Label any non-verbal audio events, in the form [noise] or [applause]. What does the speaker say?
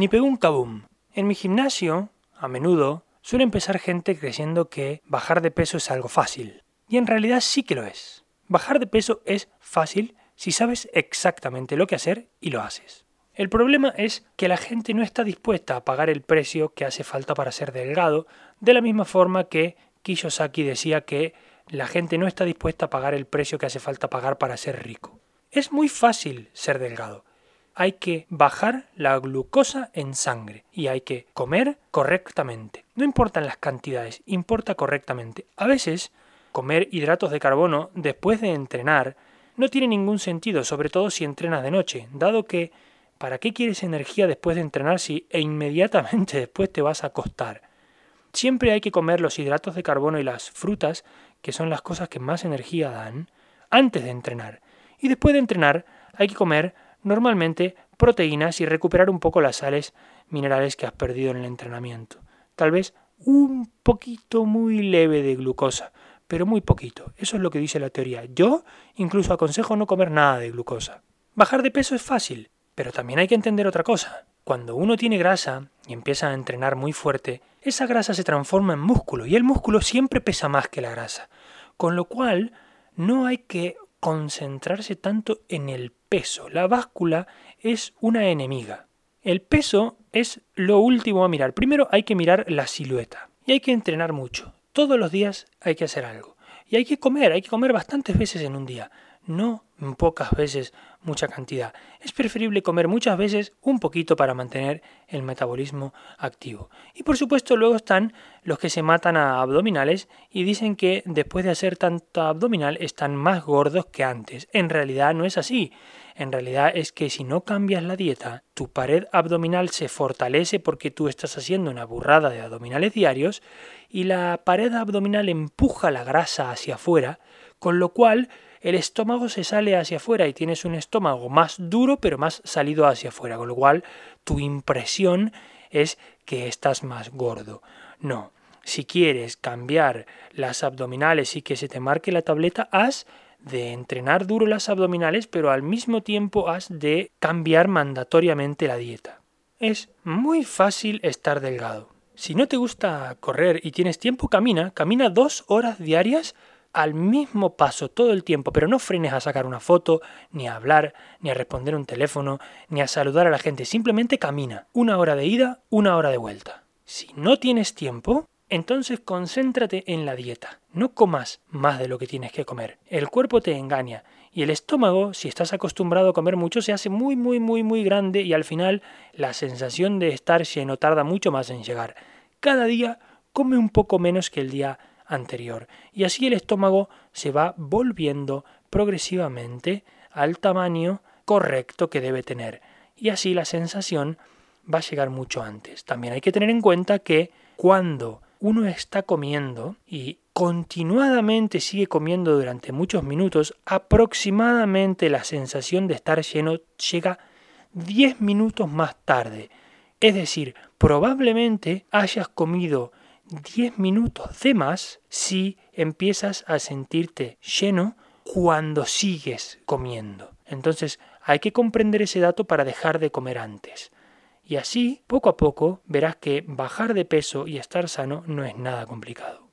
ni pegó un kabum. En mi gimnasio, a menudo, suele empezar gente creyendo que bajar de peso es algo fácil. Y en realidad sí que lo es. Bajar de peso es fácil si sabes exactamente lo que hacer y lo haces. El problema es que la gente no está dispuesta a pagar el precio que hace falta para ser delgado, de la misma forma que Kiyosaki decía que la gente no está dispuesta a pagar el precio que hace falta pagar para ser rico. Es muy fácil ser delgado. Hay que bajar la glucosa en sangre y hay que comer correctamente. No importan las cantidades, importa correctamente. A veces, comer hidratos de carbono después de entrenar no tiene ningún sentido, sobre todo si entrenas de noche, dado que ¿para qué quieres energía después de entrenar si e inmediatamente [laughs] después te vas a acostar? Siempre hay que comer los hidratos de carbono y las frutas, que son las cosas que más energía dan, antes de entrenar. Y después de entrenar hay que comer normalmente proteínas y recuperar un poco las sales minerales que has perdido en el entrenamiento. Tal vez un poquito muy leve de glucosa, pero muy poquito. Eso es lo que dice la teoría. Yo incluso aconsejo no comer nada de glucosa. Bajar de peso es fácil, pero también hay que entender otra cosa. Cuando uno tiene grasa y empieza a entrenar muy fuerte, esa grasa se transforma en músculo y el músculo siempre pesa más que la grasa. Con lo cual, no hay que concentrarse tanto en el peso. La báscula es una enemiga. El peso es lo último a mirar. Primero hay que mirar la silueta y hay que entrenar mucho. Todos los días hay que hacer algo. Y hay que comer, hay que comer bastantes veces en un día no pocas veces mucha cantidad. Es preferible comer muchas veces un poquito para mantener el metabolismo activo. Y por supuesto luego están los que se matan a abdominales y dicen que después de hacer tanto abdominal están más gordos que antes. En realidad no es así. En realidad es que si no cambias la dieta, tu pared abdominal se fortalece porque tú estás haciendo una burrada de abdominales diarios y la pared abdominal empuja la grasa hacia afuera, con lo cual el estómago se sale hacia afuera y tienes un estómago más duro pero más salido hacia afuera, con lo cual tu impresión es que estás más gordo. No, si quieres cambiar las abdominales y que se te marque la tableta, haz de entrenar duro las abdominales, pero al mismo tiempo has de cambiar mandatoriamente la dieta. Es muy fácil estar delgado. Si no te gusta correr y tienes tiempo, camina, camina dos horas diarias al mismo paso todo el tiempo, pero no frenes a sacar una foto, ni a hablar, ni a responder un teléfono, ni a saludar a la gente, simplemente camina. Una hora de ida, una hora de vuelta. Si no tienes tiempo, entonces concéntrate en la dieta. No comas más de lo que tienes que comer. El cuerpo te engaña y el estómago, si estás acostumbrado a comer mucho, se hace muy, muy, muy, muy grande y al final la sensación de estar lleno tarda mucho más en llegar. Cada día come un poco menos que el día anterior. Y así el estómago se va volviendo progresivamente al tamaño correcto que debe tener. Y así la sensación va a llegar mucho antes. También hay que tener en cuenta que cuando uno está comiendo y continuadamente sigue comiendo durante muchos minutos, aproximadamente la sensación de estar lleno llega 10 minutos más tarde. Es decir, probablemente hayas comido 10 minutos de más si empiezas a sentirte lleno cuando sigues comiendo. Entonces hay que comprender ese dato para dejar de comer antes. Y así, poco a poco, verás que bajar de peso y estar sano no es nada complicado.